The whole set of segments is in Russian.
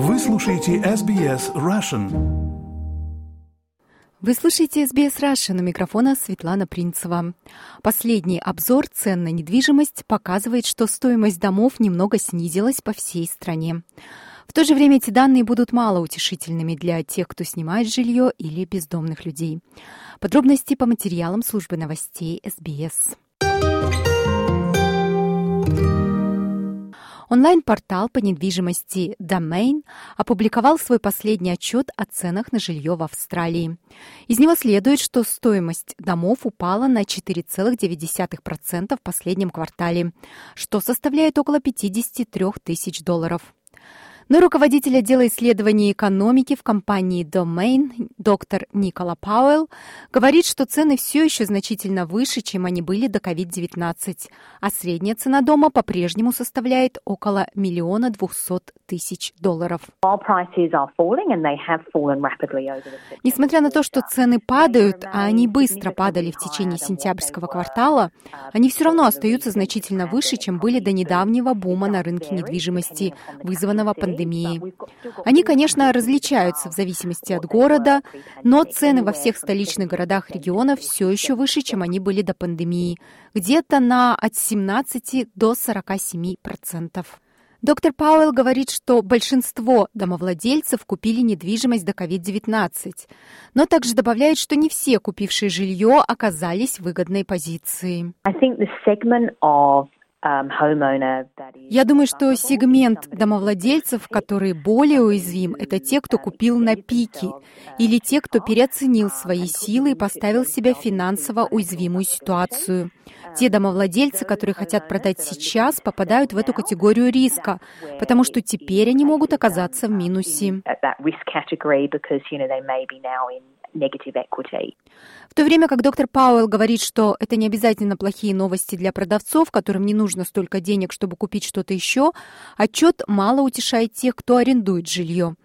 Вы слушаете SBS Russian. Вы слушаете SBS Russian у микрофона Светлана Принцева. Последний обзор цен на недвижимость показывает, что стоимость домов немного снизилась по всей стране. В то же время эти данные будут мало утешительными для тех, кто снимает жилье или бездомных людей. Подробности по материалам службы новостей SBS. Онлайн-портал по недвижимости Domain опубликовал свой последний отчет о ценах на жилье в Австралии. Из него следует, что стоимость домов упала на 4,9% в последнем квартале, что составляет около 53 тысяч долларов. Но руководитель отдела исследований экономики в компании Domain, доктор Никола Пауэлл, говорит, что цены все еще значительно выше, чем они были до COVID-19, а средняя цена дома по-прежнему составляет около миллиона двухсот тысяч долларов. Несмотря на то, что цены падают, а они быстро падали в течение сентябрьского квартала, они все равно остаются значительно выше, чем были до недавнего бума на рынке недвижимости, вызванного пандемией пандемии. Они, конечно, различаются в зависимости от города, но цены во всех столичных городах региона все еще выше, чем они были до пандемии, где-то на от 17 до 47 процентов. Доктор Пауэлл говорит, что большинство домовладельцев купили недвижимость до COVID-19, но также добавляет, что не все купившие жилье оказались в выгодной позиции. Я думаю, что сегмент домовладельцев, который более уязвим, это те, кто купил на пике, или те, кто переоценил свои силы и поставил себя в финансово уязвимую ситуацию. Те домовладельцы, которые хотят продать сейчас, попадают в эту категорию риска, потому что теперь они могут оказаться в минусе. В то время как доктор Пауэлл говорит, что это не обязательно плохие новости для продавцов, которым не нужно столько денег, чтобы купить что-то еще, отчет мало утешает тех, кто арендует жилье.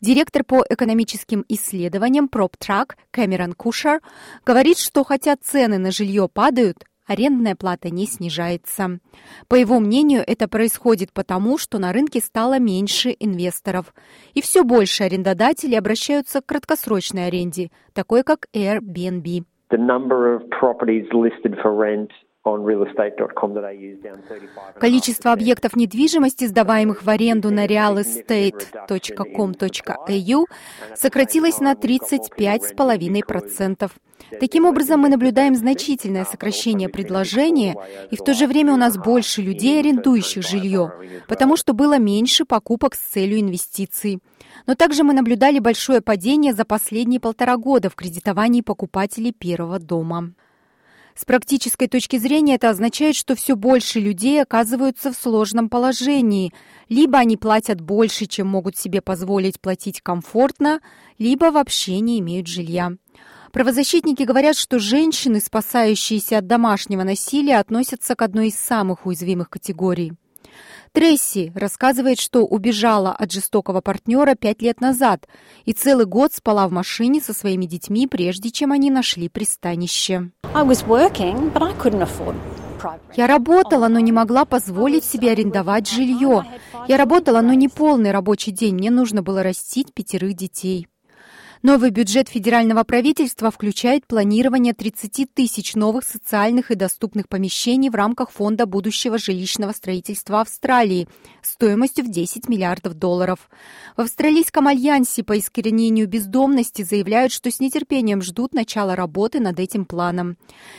Директор по экономическим исследованиям PropTrack Кэмерон Кушер говорит, что хотя цены на жилье падают, арендная плата не снижается. По его мнению, это происходит потому, что на рынке стало меньше инвесторов, и все больше арендодателей обращаются к краткосрочной аренде, такой как Airbnb. The number of properties listed for rent Количество объектов недвижимости, сдаваемых в аренду на realestate.com.au, сократилось на 35,5%. Таким образом, мы наблюдаем значительное сокращение предложения, и в то же время у нас больше людей, арендующих жилье, потому что было меньше покупок с целью инвестиций. Но также мы наблюдали большое падение за последние полтора года в кредитовании покупателей первого дома. С практической точки зрения это означает, что все больше людей оказываются в сложном положении. Либо они платят больше, чем могут себе позволить платить комфортно, либо вообще не имеют жилья. Правозащитники говорят, что женщины, спасающиеся от домашнего насилия, относятся к одной из самых уязвимых категорий. Тресси рассказывает, что убежала от жестокого партнера пять лет назад и целый год спала в машине со своими детьми, прежде чем они нашли пристанище. Я работала, но не могла позволить себе арендовать жилье. Я работала, но не полный рабочий день. Мне нужно было растить пятерых детей. Новый бюджет федерального правительства включает планирование 30 тысяч новых социальных и доступных помещений в рамках Фонда будущего жилищного строительства Австралии стоимостью в 10 миллиардов долларов. В Австралийском альянсе по искоренению бездомности заявляют, что с нетерпением ждут начала работы над этим планом.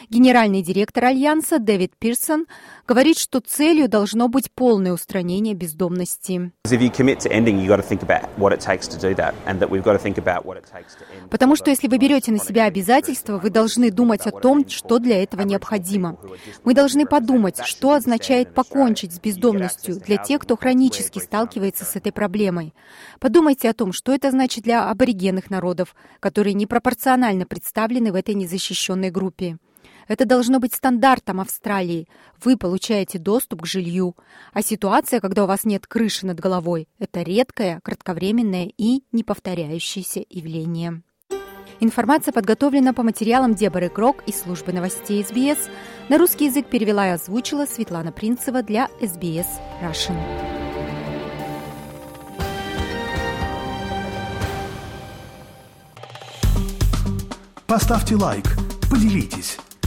Генеральный директор альянса Дэвид Пирсон говорит, что целью должно быть полное устранение бездомности. Потому что если вы берете на себя обязательства, вы должны думать о том, что для этого необходимо. Мы должны подумать, что означает покончить с бездомностью для тех, кто хронически сталкивается с этой проблемой. Подумайте о том, что это значит для аборигенных народов, которые непропорционально представлены в этой незащищенной группе. Это должно быть стандартом Австралии. Вы получаете доступ к жилью. А ситуация, когда у вас нет крыши над головой, это редкое, кратковременное и неповторяющееся явление. Информация подготовлена по материалам Деборы Крок из службы новостей СБС. На русский язык перевела и озвучила Светлана Принцева для СБС Russian. Поставьте лайк, поделитесь